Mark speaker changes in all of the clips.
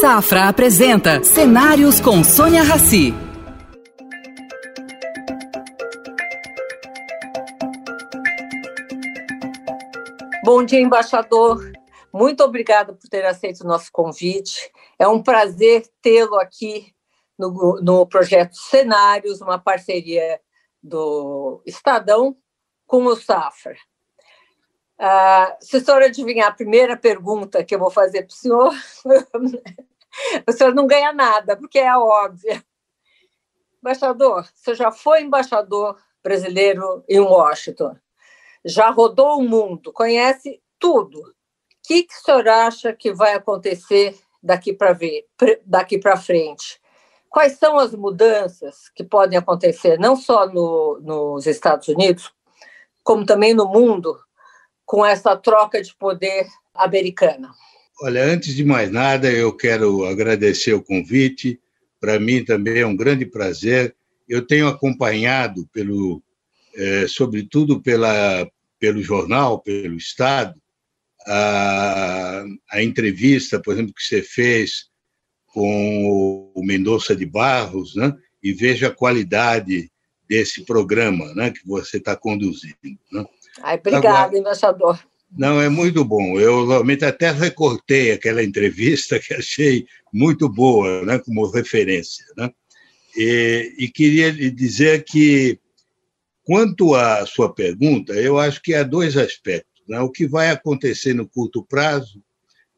Speaker 1: Safra apresenta Cenários com Sônia Rassi.
Speaker 2: Bom dia, embaixador. Muito obrigada por ter aceito o nosso convite. É um prazer tê-lo aqui no, no projeto Cenários, uma parceria do Estadão com o Safra. Uh, se o senhor adivinhar a primeira pergunta que eu vou fazer para o senhor, o senhor não ganha nada, porque é óbvia. Embaixador, você já foi embaixador brasileiro em Washington, já rodou o mundo, conhece tudo. O que, que o senhor acha que vai acontecer daqui para daqui para frente? Quais são as mudanças que podem acontecer, não só no, nos Estados Unidos, como também no mundo, com essa troca de poder americana?
Speaker 3: Olha, antes de mais nada, eu quero agradecer o convite. Para mim também é um grande prazer. Eu tenho acompanhado, pelo, é, sobretudo pela, pelo jornal, pelo Estado, a, a entrevista, por exemplo, que você fez com o Mendonça de Barros, né? e vejo a qualidade desse programa né? que você está conduzindo. Né?
Speaker 2: Ai, obrigada, embaixador.
Speaker 3: Não, é muito bom. Eu realmente até recortei aquela entrevista que achei muito boa, né, como referência. Né? E, e queria dizer que, quanto à sua pergunta, eu acho que há dois aspectos. Né? O que vai acontecer no curto prazo,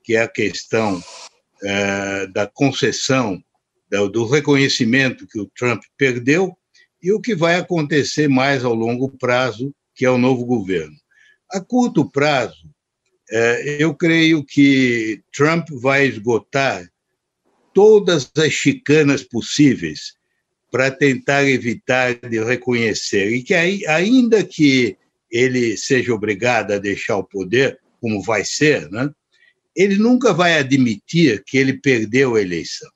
Speaker 3: que é a questão é, da concessão, do reconhecimento que o Trump perdeu, e o que vai acontecer mais ao longo prazo, que é o novo governo. A curto prazo, é, eu creio que Trump vai esgotar todas as chicanas possíveis para tentar evitar de reconhecer e que ainda que ele seja obrigado a deixar o poder, como vai ser, né? ele nunca vai admitir que ele perdeu a eleição.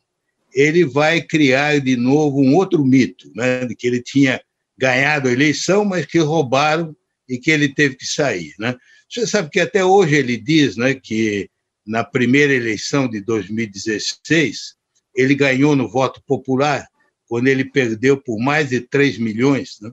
Speaker 3: Ele vai criar de novo um outro mito, né? de que ele tinha ganhado a eleição, mas que roubaram e que ele teve que sair. Né? Você sabe que até hoje ele diz né, que na primeira eleição de 2016 ele ganhou no voto popular, quando ele perdeu por mais de 3 milhões. Né?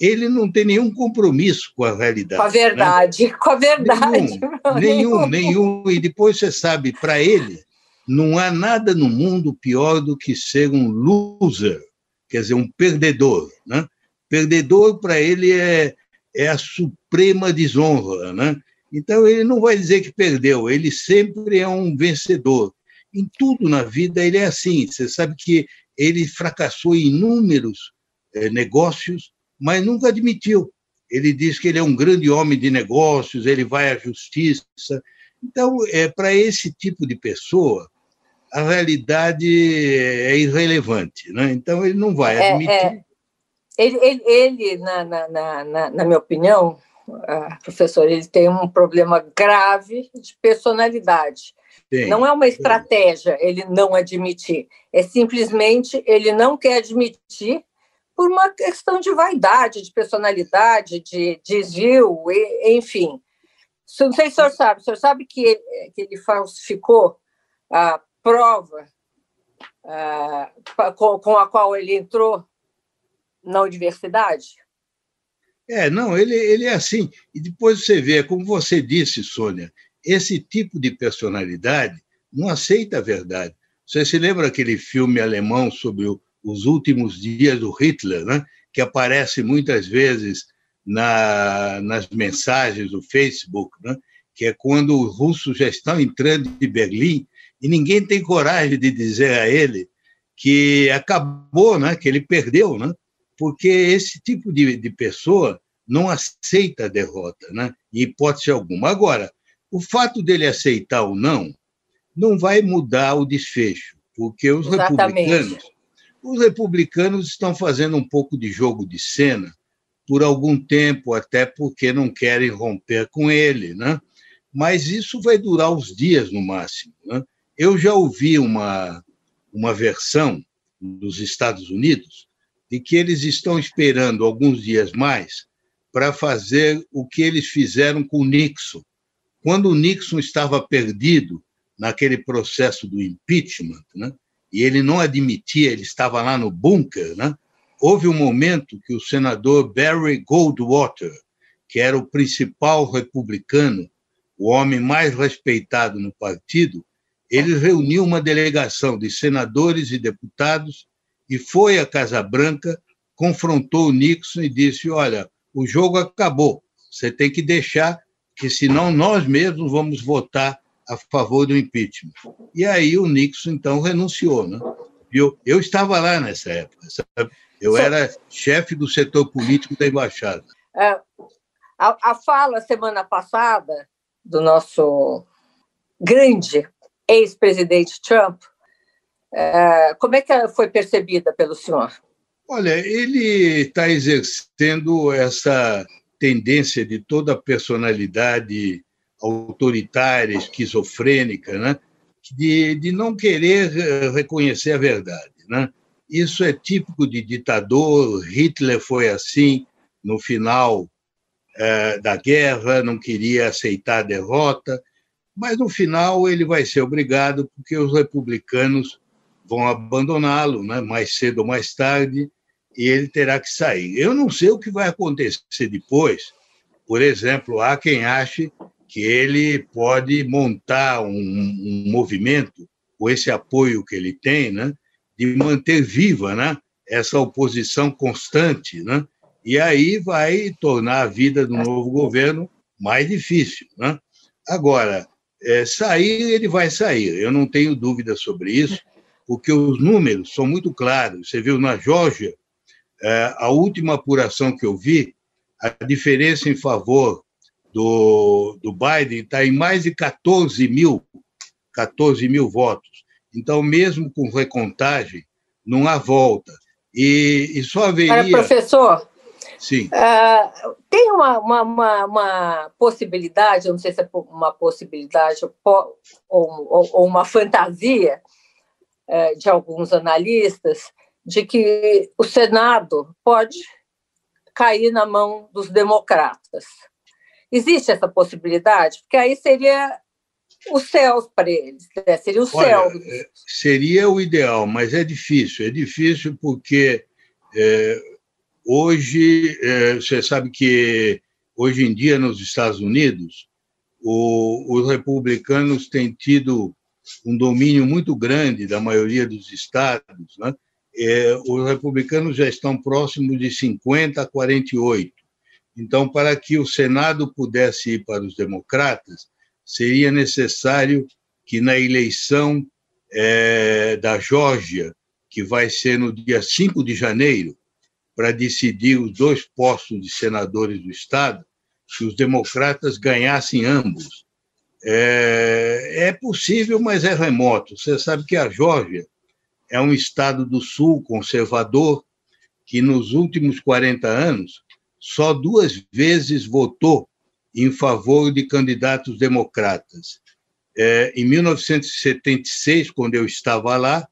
Speaker 3: Ele não tem nenhum compromisso com a realidade.
Speaker 2: Com a verdade, né? com a verdade.
Speaker 3: Nenhum, nenhum, nenhum. E depois você sabe, para ele, não há nada no mundo pior do que ser um loser, quer dizer, um perdedor. Né? Perdedor, para ele, é, é a suprema desonra. Né? Então, ele não vai dizer que perdeu, ele sempre é um vencedor. Em tudo na vida, ele é assim. Você sabe que ele fracassou em inúmeros é, negócios, mas nunca admitiu. Ele diz que ele é um grande homem de negócios, ele vai à justiça. Então, é para esse tipo de pessoa, a realidade é irrelevante. Né? Então, ele não vai é, admitir. É,
Speaker 2: ele, ele, ele na, na, na, na, minha opinião, professor, ele tem um problema grave de personalidade. Sim, não é uma estratégia ele não admitir, é simplesmente ele não quer admitir por uma questão de vaidade, de personalidade, de desvio, enfim. Não sei se o senhor sabe, o senhor sabe que ele, que ele falsificou a prova com, com a qual ele entrou na universidade?
Speaker 3: É, não, ele, ele é assim. E depois você vê, como você disse, Sônia, esse tipo de personalidade não aceita a verdade. Você se lembra aquele filme alemão sobre o, os últimos dias do Hitler, né? que aparece muitas vezes na, nas mensagens do Facebook, né? que é quando os russos já estão entrando de Berlim e ninguém tem coragem de dizer a ele que acabou, né? que ele perdeu, né? Porque esse tipo de, de pessoa não aceita a derrota, né? em hipótese alguma. Agora, o fato dele aceitar ou não não vai mudar o desfecho, porque os Exatamente. republicanos, os republicanos estão fazendo um pouco de jogo de cena por algum tempo, até porque não querem romper com ele, né? Mas isso vai durar uns dias no máximo. Né? Eu já ouvi uma uma versão dos Estados Unidos de que eles estão esperando alguns dias mais para fazer o que eles fizeram com Nixon. Quando o Nixon estava perdido naquele processo do impeachment, né? e ele não admitia, ele estava lá no bunker, né? houve um momento que o senador Barry Goldwater, que era o principal republicano, o homem mais respeitado no partido, ele reuniu uma delegação de senadores e deputados e foi à Casa Branca, confrontou o Nixon e disse: Olha, o jogo acabou, você tem que deixar, que senão nós mesmos vamos votar a favor do impeachment. E aí o Nixon, então, renunciou. Né? Eu, eu estava lá nessa época, sabe? eu era chefe do setor político da embaixada. É,
Speaker 2: a, a fala semana passada do nosso grande ex-presidente Trump, como é que foi percebida pelo senhor?
Speaker 3: Olha, ele está exercendo essa tendência de toda a personalidade autoritária, esquizofrênica, né? de, de não querer eh, reconhecer a verdade. Né? Isso é típico de ditador. Hitler foi assim no final é, da guerra, não queria aceitar a derrota, mas no final ele vai ser obrigado, porque os republicanos vão abandoná-lo, né? mais cedo ou mais tarde, e ele terá que sair. Eu não sei o que vai acontecer depois. Por exemplo, há quem ache que ele pode montar um, um movimento com esse apoio que ele tem, né, de manter viva, né, essa oposição constante, né, e aí vai tornar a vida do novo governo mais difícil, né. Agora, é, sair ele vai sair, eu não tenho dúvida sobre isso, porque os números são muito claros. Você viu na Geórgia, é, a última apuração que eu vi, a diferença em favor do, do Biden está em mais de 14 mil, 14 mil votos. Então, mesmo com recontagem, não há volta. E, e só haveria.
Speaker 2: professor,
Speaker 3: Sim.
Speaker 2: Uh, tem uma, uma, uma, uma, possibilidade, eu não sei se é uma possibilidade ou, ou, ou uma fantasia uh, de alguns analistas, de que o Senado pode cair na mão dos democratas. Existe essa possibilidade? Porque aí seria os céus para eles, né? seria o céu. É,
Speaker 3: seria o ideal, mas é difícil. É difícil porque é, hoje, é, você sabe que hoje em dia nos Estados Unidos, o, os republicanos têm tido um domínio muito grande da maioria dos estados. Né? É, os republicanos já estão próximos de 50 a 48. Então, para que o Senado pudesse ir para os democratas, seria necessário que na eleição é, da Geórgia, que vai ser no dia 5 de janeiro, para decidir os dois postos de senadores do Estado, que os democratas ganhassem ambos. É, é possível, mas é remoto. Você sabe que a Geórgia é um estado do Sul conservador que, nos últimos 40 anos, só duas vezes votou em favor de candidatos democratas. É, em 1976, quando eu estava lá,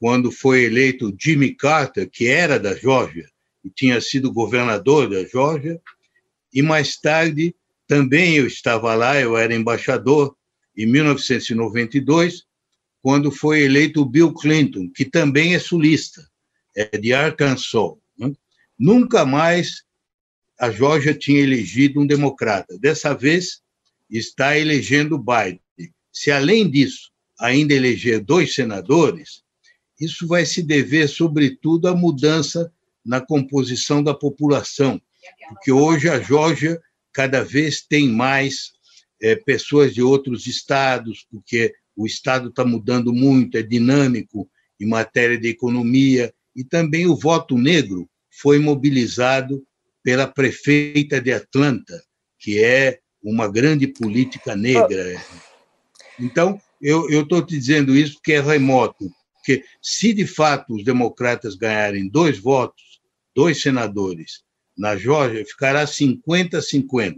Speaker 3: quando foi eleito Jimmy Carter, que era da Geórgia e tinha sido governador da Geórgia, e mais tarde também eu estava lá, eu era embaixador, em 1992, quando foi eleito Bill Clinton, que também é sulista, é de Arkansas. Né? Nunca mais a Geórgia tinha elegido um democrata. Dessa vez, está elegendo Biden. Se, além disso, ainda eleger dois senadores, isso vai se dever, sobretudo, à mudança na composição da população, porque hoje a Geórgia cada vez tem mais é, pessoas de outros estados, porque o estado está mudando muito, é dinâmico em matéria de economia, e também o voto negro foi mobilizado pela prefeita de Atlanta, que é uma grande política negra. Então, eu estou te dizendo isso porque é remoto, porque se de fato os democratas ganharem dois votos, dois senadores, na Georgia, ficará 50-50.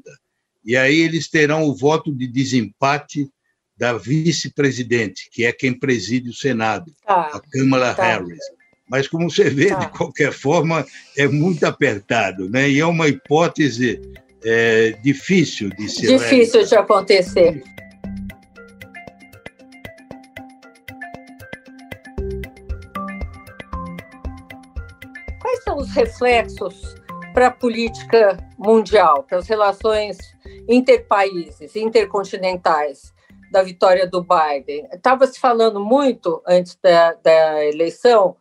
Speaker 3: E aí eles terão o voto de desempate da vice-presidente, que é quem preside o Senado, tá. a Kamala tá. Harris. Mas, como você vê, tá. de qualquer forma, é muito apertado, né? E é uma hipótese é, difícil de ser.
Speaker 2: Difícil de acontecer. Quais são os reflexos para a política mundial, para as relações interpaíses, intercontinentais da vitória do Biden? Estava se falando muito antes da, da eleição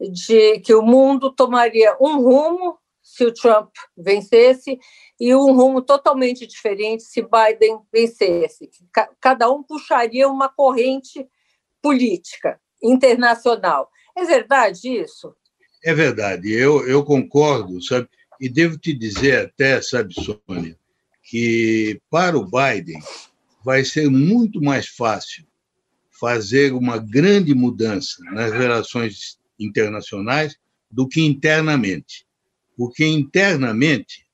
Speaker 2: de que o mundo tomaria um rumo se o Trump vencesse e um rumo totalmente diferente se Biden vencesse. Cada um puxaria uma corrente política internacional. É verdade isso?
Speaker 3: É verdade, eu, eu concordo, sabe? E devo te dizer até, sabe, Sônia, que para o Biden vai ser muito mais fácil fazer uma grande mudança nas relações internacionais do que internamente. Porque internamente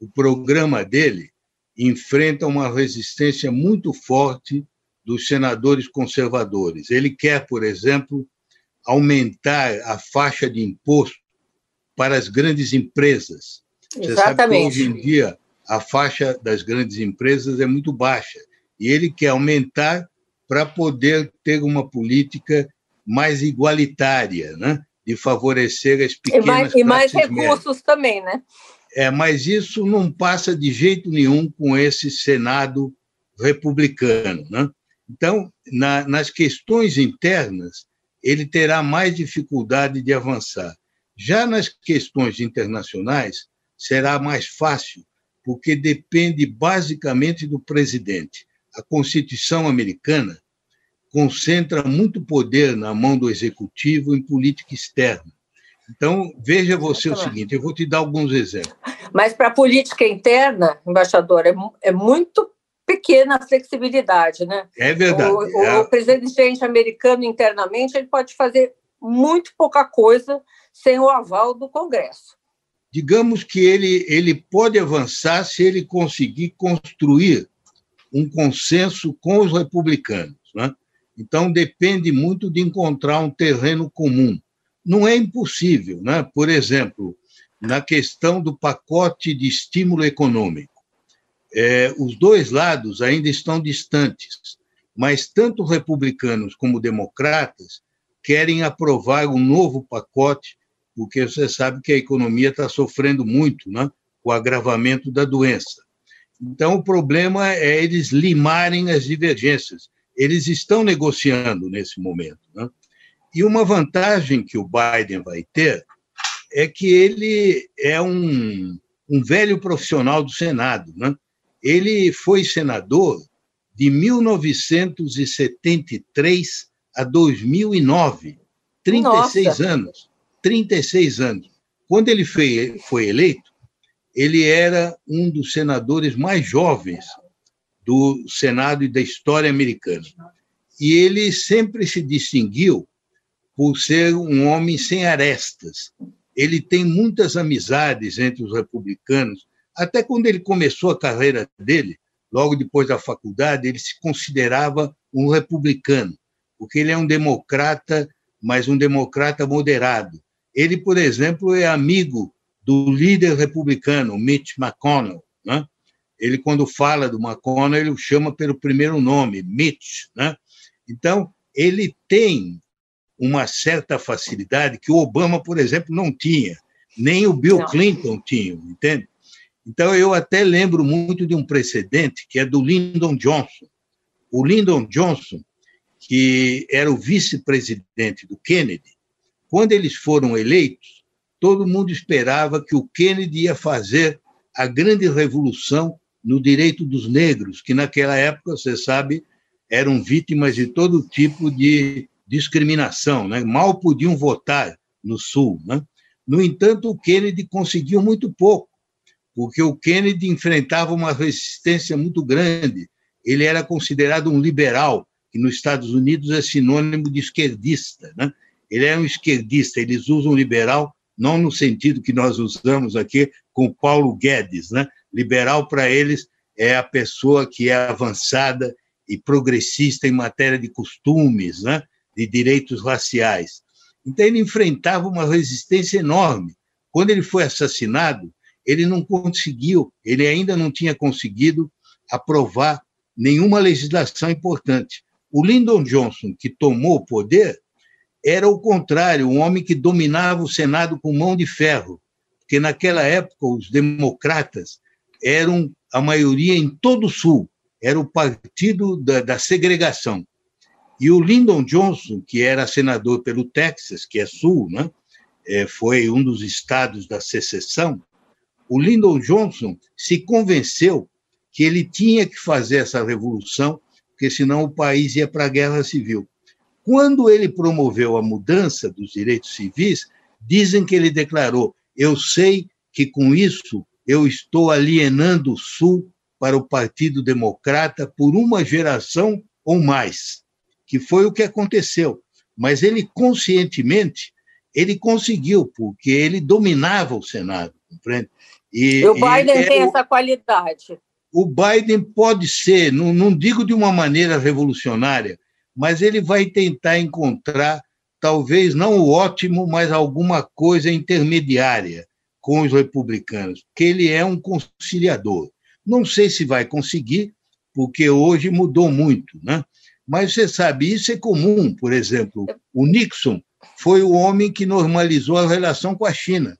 Speaker 3: o programa dele enfrenta uma resistência muito forte dos senadores conservadores. Ele quer, por exemplo, aumentar a faixa de imposto para as grandes empresas.
Speaker 2: Exatamente. Você sabe que
Speaker 3: hoje em dia a faixa das grandes empresas é muito baixa e ele quer aumentar para poder ter uma política mais igualitária, né? de favorecer as pequenas
Speaker 2: e mais, e mais recursos médias. também, né?
Speaker 3: É, mas isso não passa de jeito nenhum com esse Senado republicano. Né? Então, na, nas questões internas, ele terá mais dificuldade de avançar. Já nas questões internacionais, será mais fácil, porque depende basicamente do presidente. A Constituição americana concentra muito poder na mão do executivo em política externa. Então, veja você o seguinte: eu vou te dar alguns exemplos.
Speaker 2: Mas para a política interna, embaixador, é, é muito pequena a flexibilidade, né?
Speaker 3: É verdade.
Speaker 2: O, é. o presidente americano internamente ele pode fazer muito pouca coisa sem o aval do Congresso.
Speaker 3: Digamos que ele, ele pode avançar se ele conseguir construir um consenso com os republicanos. Né? Então, depende muito de encontrar um terreno comum. Não é impossível. Né? Por exemplo, na questão do pacote de estímulo econômico é, os dois lados ainda estão distantes, mas tanto republicanos como democratas querem aprovar um novo pacote, porque você sabe que a economia está sofrendo muito né, com o agravamento da doença. Então, o problema é eles limarem as divergências. Eles estão negociando nesse momento. Né? E uma vantagem que o Biden vai ter é que ele é um, um velho profissional do Senado. Né? Ele foi senador de 1973 a 2009, 36 Nossa. anos. 36 anos. Quando ele foi, foi eleito, ele era um dos senadores mais jovens do Senado e da história americana. E ele sempre se distinguiu por ser um homem sem arestas. Ele tem muitas amizades entre os republicanos, até quando ele começou a carreira dele, logo depois da faculdade, ele se considerava um republicano, porque ele é um democrata, mas um democrata moderado. Ele, por exemplo, é amigo do líder republicano, Mitch McConnell. Né? Ele, quando fala do McConnell, ele o chama pelo primeiro nome, Mitch. Né? Então, ele tem uma certa facilidade que o Obama, por exemplo, não tinha, nem o Bill Clinton tinha, entende? Então, eu até lembro muito de um precedente que é do Lyndon Johnson. O Lyndon Johnson, que era o vice-presidente do Kennedy, quando eles foram eleitos, todo mundo esperava que o Kennedy ia fazer a grande revolução no direito dos negros, que naquela época, você sabe, eram vítimas de todo tipo de discriminação, né? mal podiam votar no Sul. Né? No entanto, o Kennedy conseguiu muito pouco porque o Kennedy enfrentava uma resistência muito grande. Ele era considerado um liberal, que nos Estados Unidos é sinônimo de esquerdista. Né? Ele era um esquerdista, eles usam liberal não no sentido que nós usamos aqui com Paulo Guedes. Né? Liberal, para eles, é a pessoa que é avançada e progressista em matéria de costumes, né? de direitos raciais. Então, ele enfrentava uma resistência enorme. Quando ele foi assassinado, ele não conseguiu, ele ainda não tinha conseguido aprovar nenhuma legislação importante. O Lyndon Johnson, que tomou o poder, era o contrário, um homem que dominava o Senado com mão de ferro. porque naquela época os democratas eram a maioria em todo o Sul, era o partido da, da segregação. E o Lyndon Johnson, que era senador pelo Texas, que é Sul, né? É, foi um dos estados da secessão, o Lyndon Johnson se convenceu que ele tinha que fazer essa revolução, porque senão o país ia para a guerra civil. Quando ele promoveu a mudança dos direitos civis, dizem que ele declarou: Eu sei que com isso eu estou alienando o Sul para o Partido Democrata por uma geração ou mais, que foi o que aconteceu. Mas ele conscientemente ele conseguiu, porque ele dominava o Senado, compreende?
Speaker 2: E, o Biden tem essa qualidade.
Speaker 3: O Biden pode ser, não, não digo de uma maneira revolucionária, mas ele vai tentar encontrar, talvez não o ótimo, mas alguma coisa intermediária com os republicanos, porque ele é um conciliador. Não sei se vai conseguir, porque hoje mudou muito, né? Mas você sabe, isso é comum. Por exemplo, o Nixon foi o homem que normalizou a relação com a China.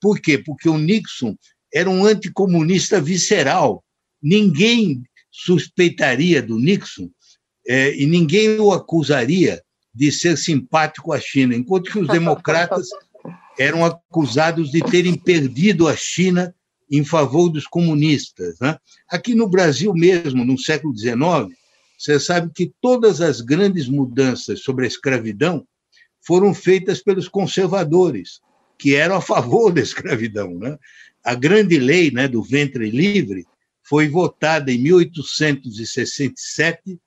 Speaker 3: Por quê? Porque o Nixon era um anticomunista visceral. Ninguém suspeitaria do Nixon é, e ninguém o acusaria de ser simpático à China, enquanto que os democratas eram acusados de terem perdido a China em favor dos comunistas. Né? Aqui no Brasil mesmo, no século XIX, você sabe que todas as grandes mudanças sobre a escravidão foram feitas pelos conservadores, que eram a favor da escravidão. Né? A grande lei né, do ventre livre foi votada em 1867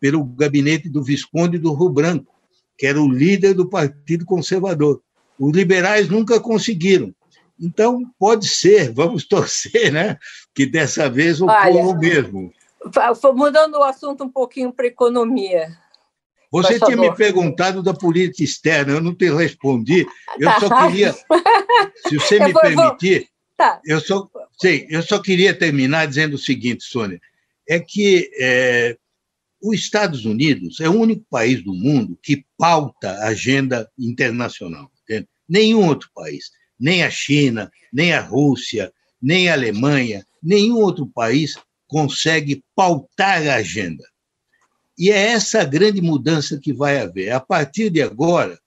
Speaker 3: pelo gabinete do Visconde do Rio Branco, que era o líder do Partido Conservador. Os liberais nunca conseguiram. Então, pode ser, vamos torcer, né? Que dessa vez ocorra o mesmo.
Speaker 2: Mudando o assunto um pouquinho para a economia.
Speaker 3: Você tinha me perguntado da política externa, eu não te respondi. Eu tá. só queria, se você me vou, permitir, tá. eu, só, sim, eu só queria terminar dizendo o seguinte, Sônia, é que é, os Estados Unidos é o único país do mundo que pauta a agenda internacional. Entende? Nenhum outro país, nem a China, nem a Rússia, nem a Alemanha, nenhum outro país consegue pautar a agenda. E é essa grande mudança que vai haver. A partir de agora,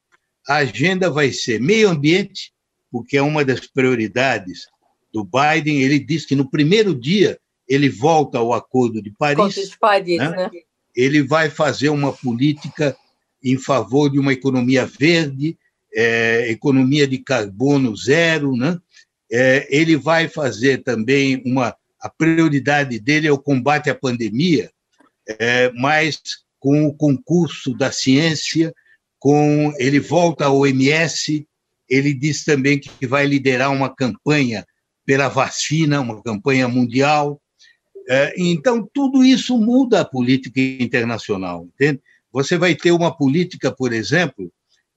Speaker 3: a agenda vai ser meio ambiente, porque é uma das prioridades do Biden. Ele diz que no primeiro dia ele volta ao Acordo de Paris.
Speaker 2: de Paris, né? né?
Speaker 3: Ele vai fazer uma política em favor de uma economia verde, é, economia de carbono zero, né? É, ele vai fazer também uma a prioridade dele é o combate à pandemia, é, mas com o concurso da ciência, com ele volta ao OMS, ele diz também que vai liderar uma campanha pela vacina, uma campanha mundial. É, então, tudo isso muda a política internacional, entende? Você vai ter uma política, por exemplo,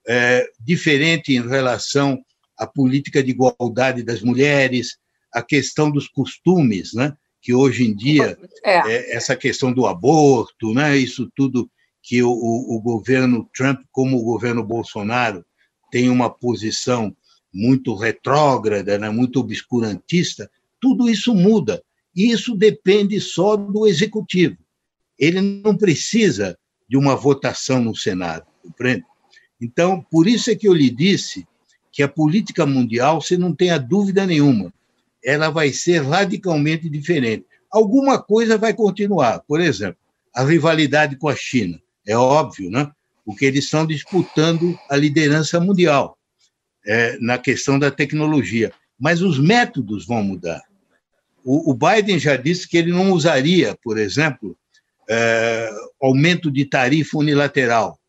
Speaker 3: é, diferente em relação à política de igualdade das mulheres, a questão dos costumes, né? que hoje em dia é. É, essa questão do aborto, né, isso tudo que o, o, governo Trump, como o governo Bolsonaro, tem uma posição muito retrógrada, né, muito obscurantista, tudo isso muda. Isso depende só do executivo. Ele não precisa de uma votação no Senado, compreende? Então, por isso é que eu lhe disse que a política mundial, você não tenha dúvida nenhuma, ela vai ser radicalmente diferente. Alguma coisa vai continuar, por exemplo, a rivalidade com a China, é óbvio, né? porque eles estão disputando a liderança mundial é, na questão da tecnologia. Mas os métodos vão mudar. O, o Biden já disse que ele não usaria, por exemplo, é, aumento de tarifa unilateral,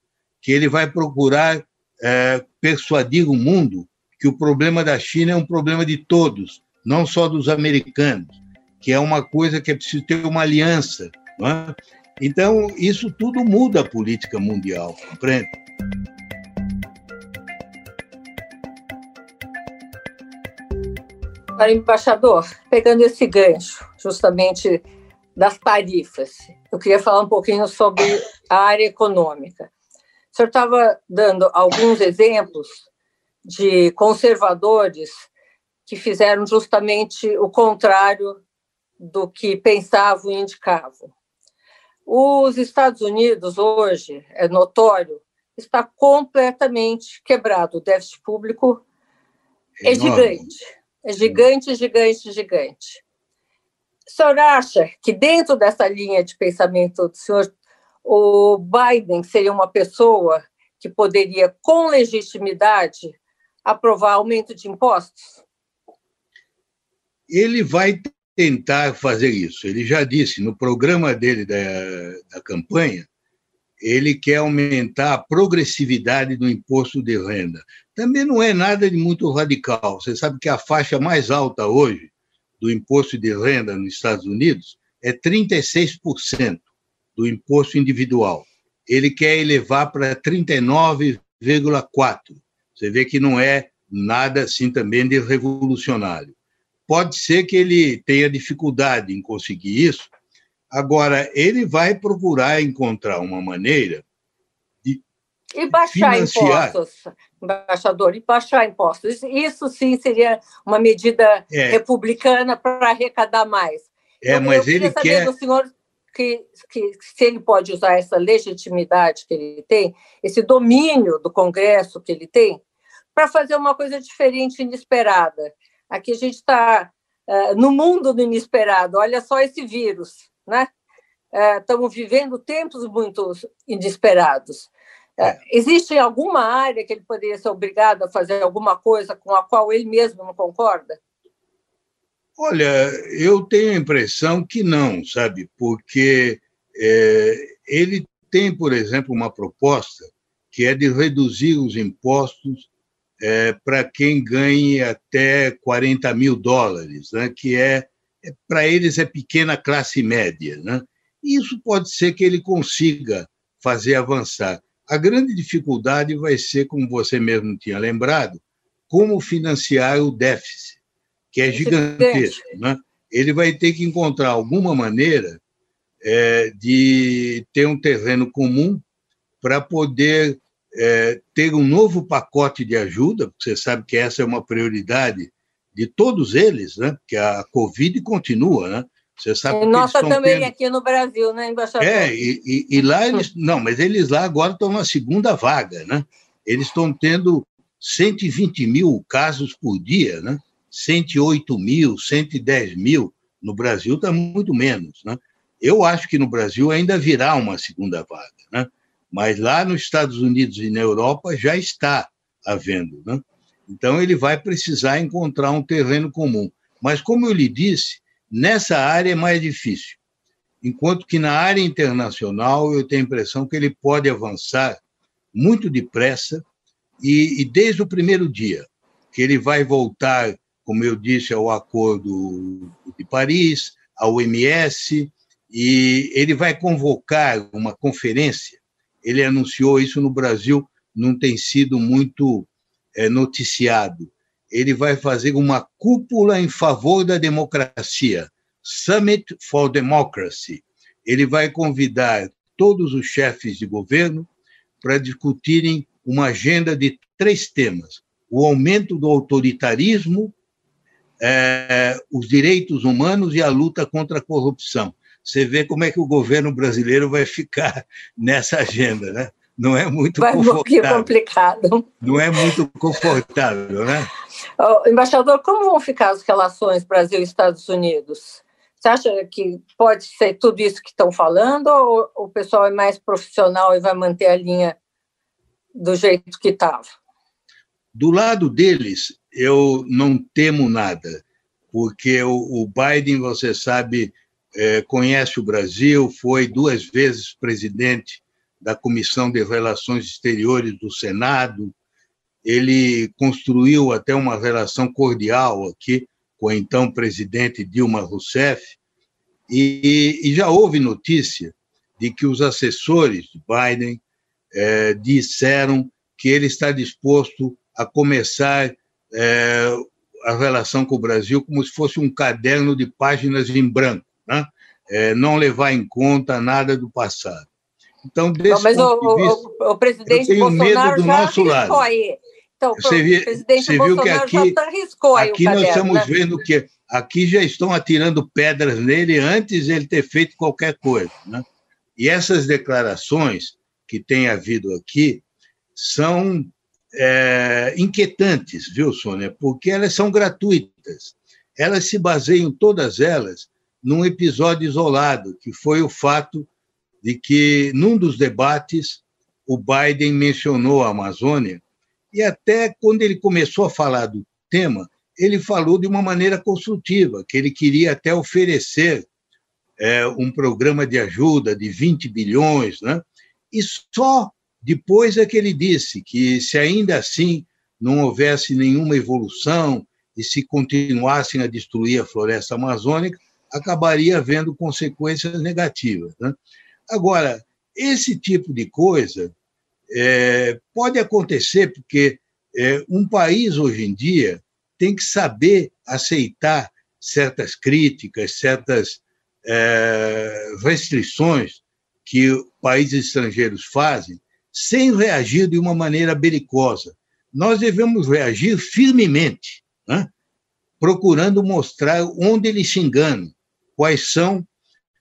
Speaker 3: que ele vai procurar é, persuadir o mundo que o problema da China é um problema de todos, não só dos americanos, que é uma coisa que é preciso ter uma aliança. É? Então, isso tudo muda a política mundial, compreende?
Speaker 2: Para embaixador, pegando esse gancho, justamente das tarifas, eu queria falar um pouquinho sobre a área econômica. O senhor estava dando alguns exemplos de conservadores que fizeram justamente o contrário do que pensavam e indicavam. Os Estados Unidos, hoje, é notório, está completamente quebrado. O déficit público é, é gigante. É gigante, gigante, gigante. O senhor acha que, dentro dessa linha de pensamento do senhor, o Biden seria uma pessoa que poderia, com legitimidade, aprovar aumento de impostos?
Speaker 3: Ele vai tentar fazer isso. Ele já disse no programa dele da, da campanha, ele quer aumentar a progressividade do imposto de renda. Também não é nada de muito radical. Você sabe que a faixa mais alta hoje do imposto de renda nos Estados Unidos é 36% do imposto individual. Ele quer elevar para 39,4%. Você vê que não é nada assim também de revolucionário. Pode ser que ele tenha dificuldade em conseguir isso. Agora, ele vai procurar encontrar uma maneira
Speaker 2: e baixar financiar... impostos, embaixador, e baixar impostos. Isso sim seria uma medida é. republicana para arrecadar mais.
Speaker 3: É, eu, mas eu ele quer.
Speaker 2: Do senhor que, que se ele pode usar essa legitimidade que ele tem, esse domínio do Congresso que ele tem, para fazer uma coisa diferente, inesperada. Aqui a gente está uh, eh, no mundo do inesperado. Olha só esse vírus, né? Uh, estamos vivendo tempos muito inesperados. Uh, existe alguma área que ele poderia ser obrigado a fazer alguma coisa com a qual ele mesmo não concorda?
Speaker 3: Olha, eu tenho a impressão que não, sabe? Porque é, ele tem, por exemplo, uma proposta que é de reduzir os impostos é, para quem ganhe até 40 mil dólares, né? que é, é para eles é pequena classe média. Né? E isso pode ser que ele consiga fazer avançar. A grande dificuldade vai ser, como você mesmo tinha lembrado, como financiar o déficit que é gigantesco. Né? Ele vai ter que encontrar alguma maneira é, de ter um terreno comum para poder é, ter um novo pacote de ajuda, porque você sabe que essa é uma prioridade de todos eles, né? que a Covid continua, né? Você sabe
Speaker 2: e nossa também tendo... aqui no Brasil, né, embaixador?
Speaker 3: É, e, e, e, lá eles. Não, mas eles lá agora estão na segunda vaga, né? Eles estão tendo 120 mil casos por dia, né? 108 mil, 110 mil, no Brasil está muito menos. Né? Eu acho que no Brasil ainda virá uma segunda vaga, né? mas lá nos Estados Unidos e na Europa já está havendo. Né? Então, ele vai precisar encontrar um terreno comum. Mas, como eu lhe disse, nessa área é mais difícil. Enquanto que na área internacional, eu tenho a impressão que ele pode avançar muito depressa e, e desde o primeiro dia, que ele vai voltar como eu disse, ao Acordo de Paris, ao OMS, e ele vai convocar uma conferência. Ele anunciou isso no Brasil, não tem sido muito é, noticiado. Ele vai fazer uma cúpula em favor da democracia, Summit for Democracy. Ele vai convidar todos os chefes de governo para discutirem uma agenda de três temas: o aumento do autoritarismo, é, os direitos humanos e a luta contra a corrupção. Você vê como é que o governo brasileiro vai ficar nessa agenda, né? Não é muito vai confortável.
Speaker 2: Vai complicado.
Speaker 3: Não é muito confortável, né?
Speaker 2: Oh, embaixador, como vão ficar as relações Brasil e Estados Unidos? Você acha que pode ser tudo isso que estão falando ou o pessoal é mais profissional e vai manter a linha do jeito que estava?
Speaker 3: Do lado deles, eu não temo nada, porque o, Biden, você sabe, é, conhece o Brasil, foi duas vezes presidente da Comissão de Relações Exteriores do Senado, ele construiu até uma relação cordial aqui com a então presidente Dilma Rousseff, e, e já houve notícia de que os assessores de Biden é, disseram que ele está disposto a começar é, a relação com o Brasil como se fosse um caderno de páginas em branco, né? É, não levar em conta nada do passado. Então, desse
Speaker 2: mas o, o, o, presidente Bolsonaro já nosso lado. Aí, Então, você, viu, presidente você viu que aqui,
Speaker 3: aqui nós estamos né? vendo que aqui já estão atirando pedras nele antes de ele ter feito qualquer coisa. Né? E essas declarações que tem havido aqui são é, inquietantes, viu, Sônia? Porque elas são gratuitas. Elas se baseiam, todas elas, num episódio isolado, que foi o fato de que, num dos debates, o Biden mencionou a Amazônia, e até quando ele começou a falar do tema, ele falou de uma maneira construtiva, que ele queria até oferecer é, um programa de ajuda de 20 bilhões, né? e só depois é que ele disse que, se ainda assim não houvesse nenhuma evolução e se continuassem a destruir a floresta amazônica, acabaria havendo consequências negativas. Né? Agora, esse tipo de coisa é, pode acontecer porque é, um país hoje em dia tem que saber aceitar certas críticas, certas é, restrições que países estrangeiros fazem, sem reagir de uma maneira belicosa. Nós devemos reagir firmemente, né? procurando mostrar onde eles se enganam, quais são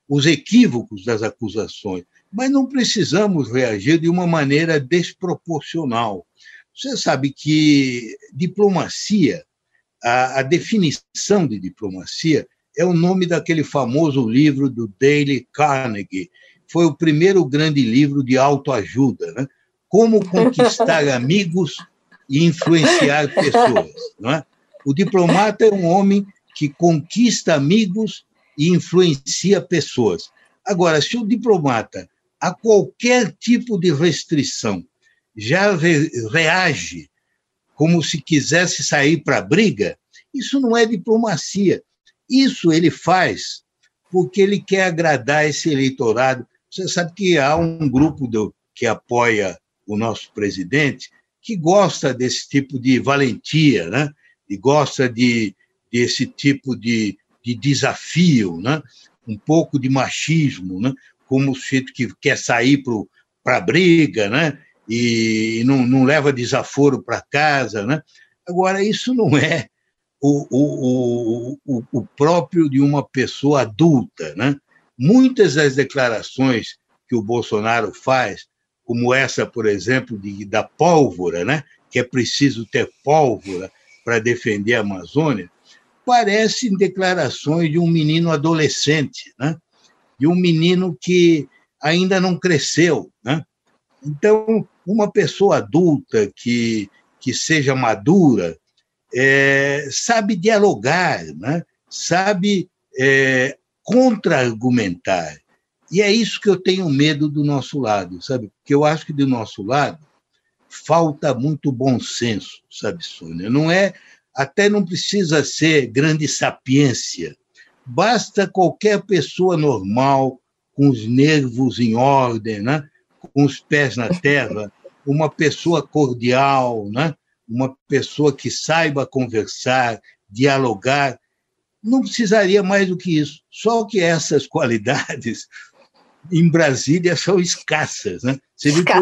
Speaker 3: os equívocos das acusações. Mas não precisamos reagir de uma maneira desproporcional. Você sabe que diplomacia, a, a definição de diplomacia, é o nome daquele famoso livro do Dale Carnegie. Foi o primeiro grande livro de autoajuda, né? Como conquistar amigos e influenciar pessoas. Não é? O diplomata é um homem que conquista amigos e influencia pessoas. Agora, se o diplomata, a qualquer tipo de restrição, já re reage como se quisesse sair para a briga, isso não é diplomacia. Isso ele faz porque ele quer agradar esse eleitorado. Você sabe que há um grupo do, que apoia o nosso presidente que gosta desse tipo de valentia, né? e gosta de, desse tipo de, de desafio, né? um pouco de machismo, né? como o sujeito que quer sair para a briga né? e, não, não leva desaforo para casa. Né? Agora, isso não é o, o, o, o próprio de uma pessoa adulta. Né? Muitas das declarações que o Bolsonaro faz, como essa, por exemplo, de, da pólvora, né? que é preciso ter pólvora para defender a Amazônia, parecem declarações de um menino adolescente, né? de um menino que ainda não cresceu. Né? Então, uma pessoa adulta que, que seja madura é, sabe dialogar, né? sabe é, contra-argumentar. E é isso que eu tenho medo do nosso lado, sabe? Porque eu acho que do nosso lado falta muito bom senso, sabe, Sônia? Não é até não precisa ser grande sapiência. Basta qualquer pessoa normal, com os nervos em ordem, né? com os pés na terra, uma pessoa cordial, né? uma pessoa que saiba conversar, dialogar, não precisaria mais do que isso. Só que essas qualidades em Brasília são escassas. Né?
Speaker 2: Você viu que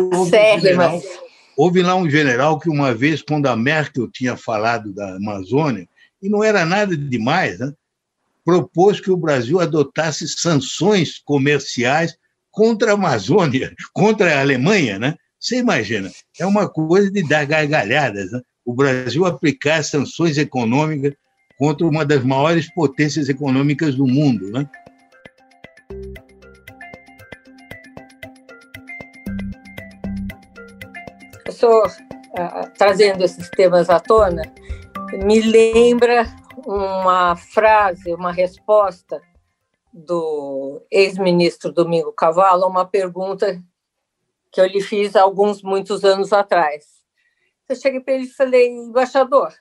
Speaker 2: houve,
Speaker 3: lá um general que, uma vez, quando a Merkel tinha falado da Amazônia, e não era nada demais, né? propôs que o Brasil adotasse sanções comerciais contra a Amazônia, contra a Alemanha. Né? Você imagina, é uma coisa de dar gargalhadas. Né? O Brasil aplicar sanções econômicas contra uma das maiores potências econômicas do mundo. Né?
Speaker 2: Senhor uh, trazendo esses temas à tona, me lembra uma frase, uma resposta do ex-ministro Domingo Cavallo a uma pergunta que eu lhe fiz há alguns, muitos anos atrás. Eu cheguei para ele e falei, embaixador,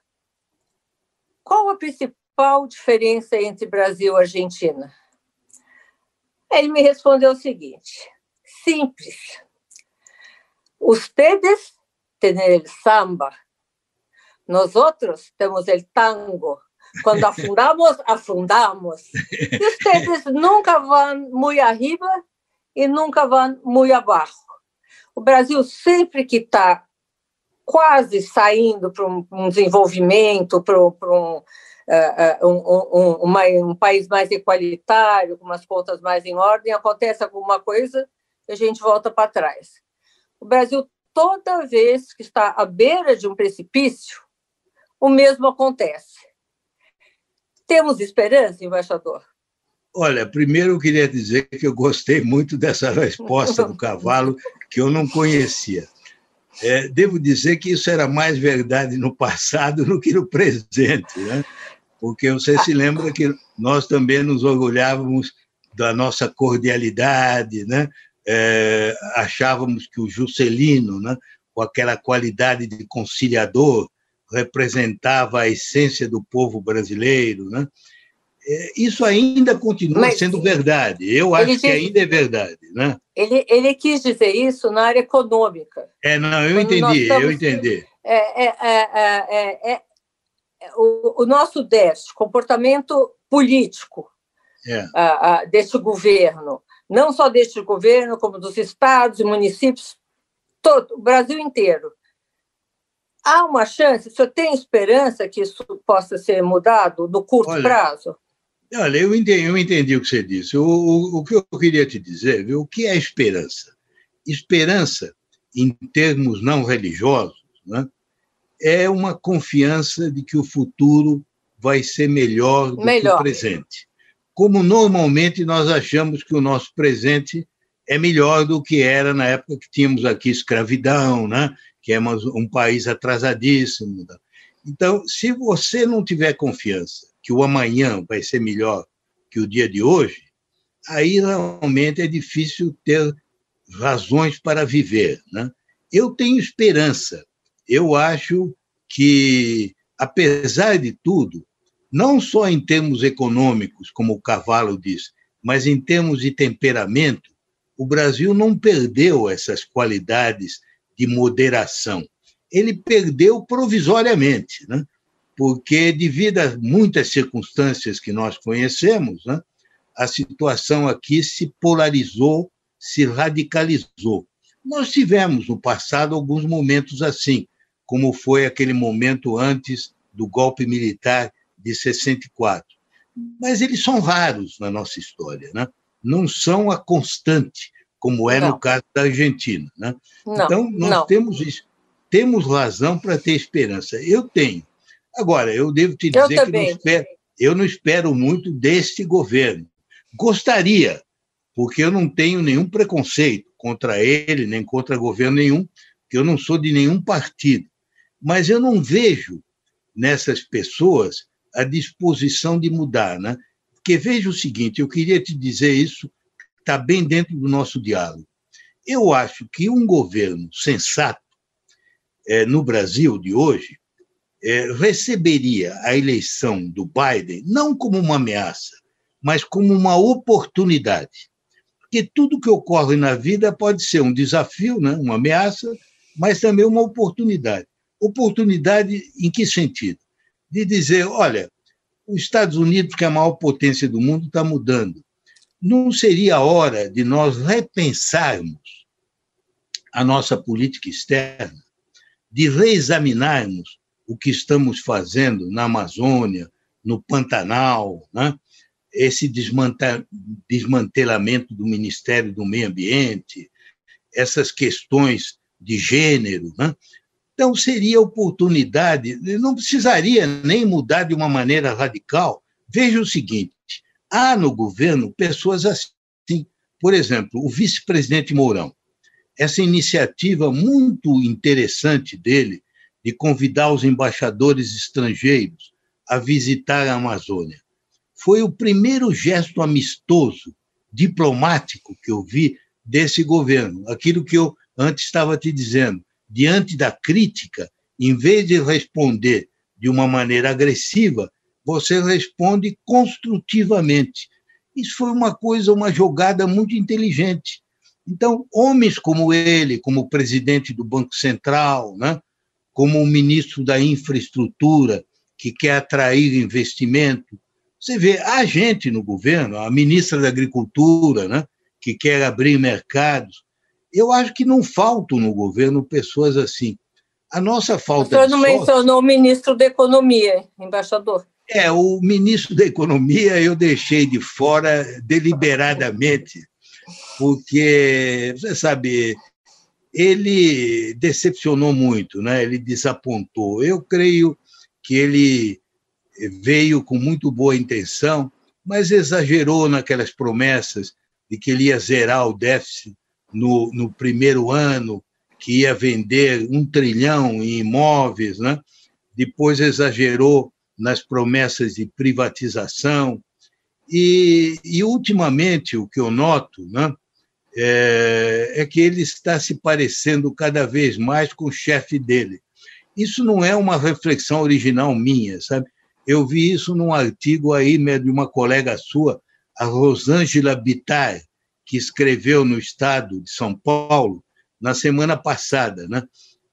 Speaker 2: qual a principal diferença entre Brasil e Argentina? Ele me respondeu o seguinte: simples. Ustedes tener el samba. Nosotros tenemos el tango. Cuando afundamos, afundamos. Y ustedes nunca van muy arriba e nunca vão muito abaixo. O Brasil sempre que está quase saindo para um, um, desenvolvimento, para um, uh, um, uma, um, país mais equalitário, com umas contas mais em ordem, acontece alguma coisa e a gente volta para trás. O Brasil, toda vez que está à beira de um precipício, o mesmo acontece. Temos esperança, embaixador?
Speaker 3: Olha, primeiro eu queria dizer que eu gostei muito dessa resposta do cavalo, que eu não conhecia. É, devo dizer que isso era mais verdade no passado do que no presente, né? porque você se lembra que nós também nos orgulhávamos da nossa cordialidade, né? É, achávamos que o Juscelino, né, com aquela qualidade de conciliador, representava a essência do povo brasileiro. Né? É, isso ainda continua Mas, sendo verdade. Eu acho que ainda é verdade. Né?
Speaker 2: Ele, ele quis dizer isso na área econômica.
Speaker 3: É, não, eu entendi, eu entendi.
Speaker 2: É, é, é, é, o, o, nosso déficit, comportamento político é. deste governo, não só deste governo, como dos estados e municípios, todo, o Brasil inteiro. Há uma chance, o senhor tem esperança que isso possa ser mudado no curto Olha, prazo?
Speaker 3: Olha, eu entendi, eu entendi o que você disse. O, o, o que eu queria te dizer, viu? o que é esperança? Esperança, em termos não religiosos, né, é uma confiança de que o futuro vai ser melhor do melhor. que o presente. Como normalmente nós achamos que o nosso presente é melhor do que era na época que tínhamos aqui escravidão, né? que é um país atrasadíssimo. Né? Então, se você não tiver confiança que o amanhã vai ser melhor que o dia de hoje, aí realmente é difícil ter razões para viver. Né? Eu tenho esperança. Eu acho que, apesar de tudo, não só em termos econômicos, como o Cavalo diz, mas em termos de temperamento, o Brasil não perdeu essas qualidades de moderação. Ele perdeu provisoriamente. Né? porque, devido a muitas circunstâncias que nós conhecemos, né, a situação aqui se polarizou, se radicalizou. Nós tivemos no passado alguns momentos assim, como foi aquele momento antes do golpe militar de 64. Mas eles são raros na nossa história, né? não são a constante, como é não. no caso da Argentina. Né? Não, então, nós não. temos isso. Temos razão para ter esperança. Eu tenho. Agora, eu devo te dizer eu que não espero, eu não espero muito deste governo. Gostaria, porque eu não tenho nenhum preconceito contra ele, nem contra governo nenhum, que eu não sou de nenhum partido. Mas eu não vejo nessas pessoas a disposição de mudar, né? Porque veja o seguinte, eu queria te dizer isso, está bem dentro do nosso diálogo. Eu acho que um governo sensato é, no Brasil de hoje é, receberia a eleição do Biden não como uma ameaça, mas como uma oportunidade. Porque tudo que ocorre na vida pode ser um desafio, né? uma ameaça, mas também uma oportunidade. Oportunidade em que sentido? De dizer, olha, os Estados Unidos, que é a maior potência do mundo, está mudando. Não seria a hora de nós repensarmos a nossa política externa, de reexaminarmos o que estamos fazendo na Amazônia, no Pantanal, né? esse desmantelamento do Ministério do Meio Ambiente, essas questões de gênero. Né? Então, seria oportunidade, não precisaria nem mudar de uma maneira radical. Veja o seguinte: há no governo pessoas assim. Por exemplo, o vice-presidente Mourão. Essa iniciativa muito interessante dele de convidar os embaixadores estrangeiros a visitar a Amazônia. Foi o primeiro gesto amistoso, diplomático que eu vi desse governo. Aquilo que eu antes estava te dizendo. Diante da crítica, em vez de responder de uma maneira agressiva, você responde construtivamente. Isso foi uma coisa, uma jogada muito inteligente. Então, homens como ele, como o presidente do Banco Central, né, como o ministro da Infraestrutura, que quer atrair investimento. Você vê, há gente no governo, a ministra da Agricultura, né, que quer abrir mercados. Eu acho que não faltam no governo pessoas assim. A nossa falta. O
Speaker 2: senhor não mencionou o ministro da Economia, embaixador.
Speaker 3: É, o ministro da Economia eu deixei de fora deliberadamente, porque, você sabe, ele decepcionou muito, né? ele desapontou. Eu creio que ele veio com muito boa intenção, mas exagerou naquelas promessas de que ele ia zerar o déficit no, no primeiro ano, que ia vender um trilhão em imóveis, né? depois exagerou nas promessas de privatização. E, e ultimamente, o que eu noto né, é, é que ele está se parecendo cada vez mais com o chefe dele. Isso não é uma reflexão original minha, sabe? Eu vi isso num artigo aí né, de uma colega sua, a Rosângela Bittar, que escreveu no Estado de São Paulo na semana passada, né?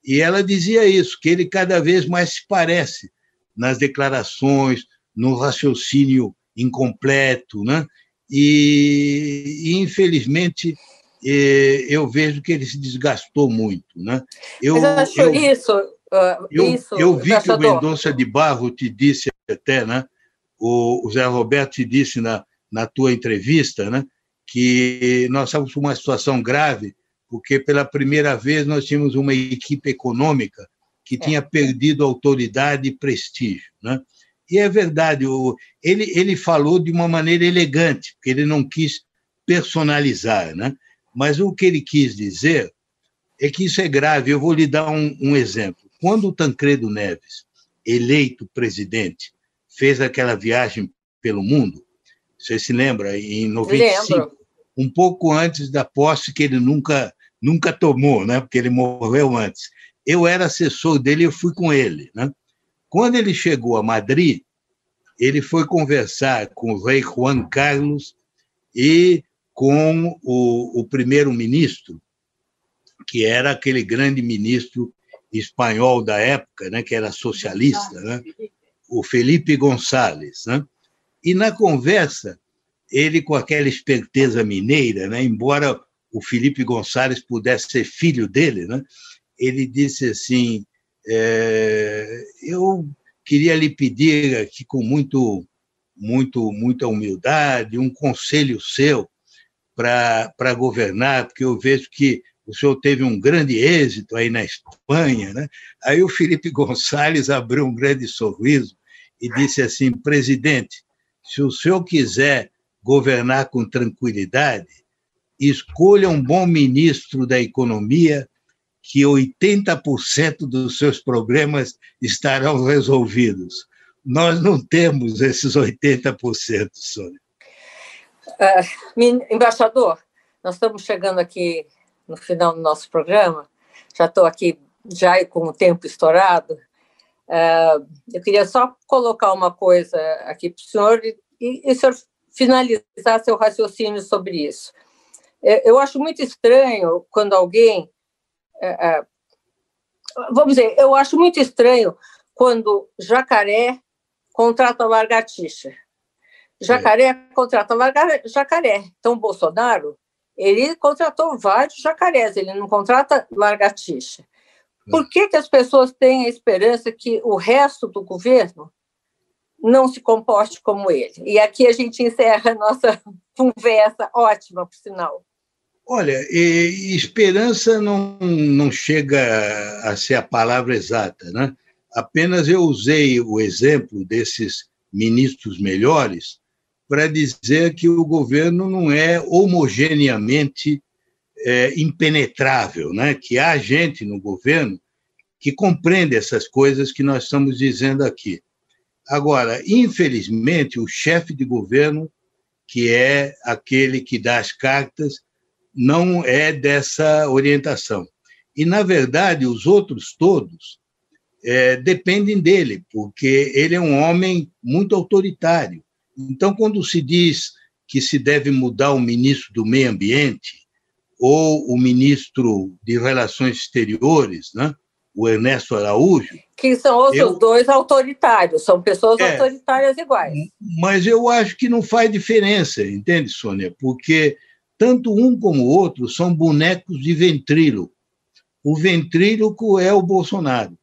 Speaker 3: E ela dizia isso, que ele cada vez mais se parece nas declarações, no raciocínio incompleto, né? E, e infelizmente eh, eu vejo que ele se desgastou muito, né?
Speaker 2: Eu, Mas eu acho eu, isso, uh,
Speaker 3: eu,
Speaker 2: isso,
Speaker 3: eu vi que o Mendonça de Barro te disse até, né? O, o Zé Roberto te disse na, na tua entrevista, né? Que nós estávamos uma situação grave porque pela primeira vez nós tínhamos uma equipe econômica que é. tinha perdido autoridade e prestígio. Né? E é verdade, ele, ele falou de uma maneira elegante, porque ele não quis personalizar, né? mas o que ele quis dizer é que isso é grave. Eu vou lhe dar um, um exemplo. Quando o Tancredo Neves, eleito presidente, fez aquela viagem pelo mundo, você se lembra, em 95, Lembro. Um pouco antes da posse que ele nunca nunca tomou, né? porque ele morreu antes. Eu era assessor dele, eu fui com ele. Né? Quando ele chegou a Madrid, ele foi conversar com o rei Juan Carlos e com o, o primeiro-ministro, que era aquele grande ministro espanhol da época, né, que era socialista, né, o Felipe Gonçalves. Né? E na conversa, ele, com aquela esperteza mineira, né, embora o Felipe Gonçalves pudesse ser filho dele, né? ele disse assim: é, eu queria lhe pedir aqui com muito, muito, muita humildade um conselho seu para governar, porque eu vejo que o senhor teve um grande êxito aí na Espanha, né? Aí o Felipe Gonçalves abriu um grande sorriso e disse assim: presidente, se o senhor quiser governar com tranquilidade, escolha um bom ministro da economia, que 80% dos seus problemas estarão resolvidos. Nós não temos esses 80%, Sônia.
Speaker 2: Uh, embaixador, nós estamos chegando aqui no final do nosso programa, já estou aqui já com o tempo estourado. Uh, eu queria só colocar uma coisa aqui para o senhor e, e o senhor finalizar seu raciocínio sobre isso. É, eu acho muito estranho quando alguém. É, é, vamos dizer, eu acho muito estranho quando jacaré contrata largatixa. Jacaré é. contrata jacaré. Então, Bolsonaro, ele contratou vários jacarés, ele não contrata largatixa. Por que, que as pessoas têm a esperança que o resto do governo não se comporte como ele? E aqui a gente encerra a nossa conversa, ótima, por sinal.
Speaker 3: Olha, esperança não, não chega a ser a palavra exata, né? Apenas eu usei o exemplo desses ministros melhores para dizer que o governo não é homogeneamente é, impenetrável, né? que há gente no governo que compreende essas coisas que nós estamos dizendo aqui. Agora, infelizmente, o chefe de governo, que é aquele que dá as cartas, não é dessa orientação. E, na verdade, os outros todos é, dependem dele, porque ele é um homem muito autoritário. Então, quando se diz que se deve mudar o ministro do Meio Ambiente ou o ministro de Relações Exteriores, né? o Ernesto Araújo.
Speaker 2: Que são outros eu, dois autoritários, são pessoas é, autoritárias iguais.
Speaker 3: Mas eu acho que não faz diferença, entende, Sônia? Porque tanto um como o outro são bonecos de ventríloco. o ventríloco é o Bolsonaro.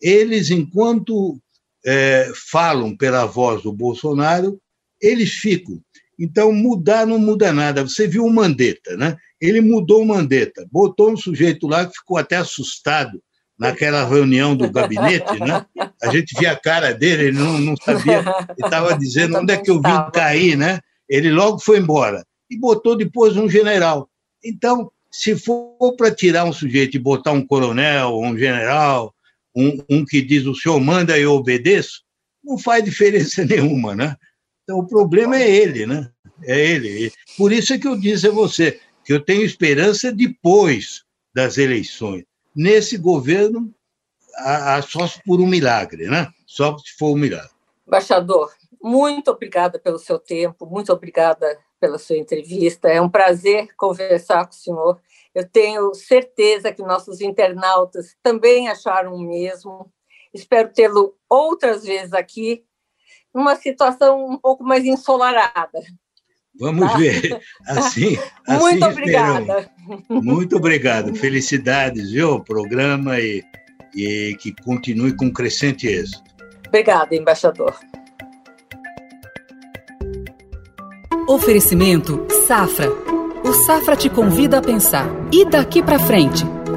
Speaker 3: Eles, enquanto é, falam pela voz do Bolsonaro, eles ficam. Então, mudar não muda nada. Você viu o Mandetta, né? Ele mudou o Mandetta, botou um sujeito lá que ficou até assustado naquela reunião do gabinete, né? A gente via a cara dele, ele não, não sabia, ele estava dizendo onde é que eu vim cair, né? Ele logo foi embora e botou depois um general. Então, se for para tirar um sujeito e botar um coronel, um general, um, um que diz o senhor manda e eu obedeço, não faz diferença nenhuma, né? Então, o problema é ele, né? É ele. Por isso é que eu disse a você que eu tenho esperança depois das eleições. Nesse governo, a, a, só por um milagre, né? Só se for um milagre.
Speaker 2: Embaixador, muito obrigada pelo seu tempo, muito obrigada pela sua entrevista. É um prazer conversar com o senhor. Eu tenho certeza que nossos internautas também acharam o mesmo. Espero tê-lo outras vezes aqui, numa situação um pouco mais ensolarada.
Speaker 3: Vamos tá? ver. Assim,
Speaker 2: assim Muito obrigada.
Speaker 3: Muito obrigado. Felicidades, viu, programa e, e que continue com crescente êxito.
Speaker 2: Obrigada, embaixador.
Speaker 1: Oferecimento Safra. O Safra te convida a pensar. E daqui para frente?